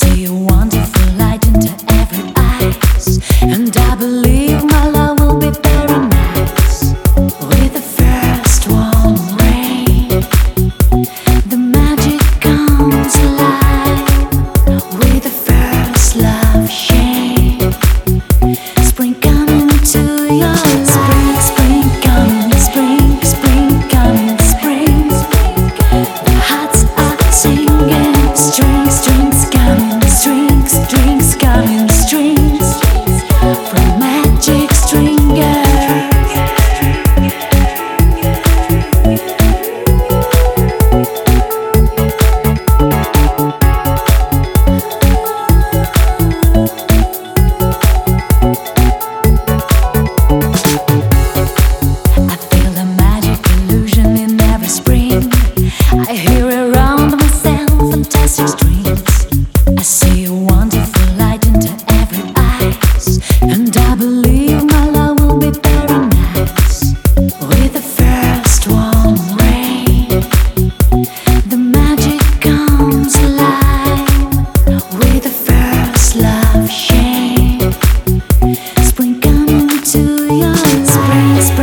see you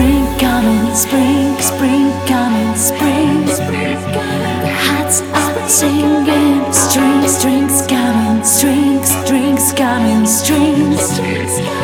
spring coming, spring, spring coming, spring. The hearts are singing, strings, strings coming, strings, strings coming, strings. strings.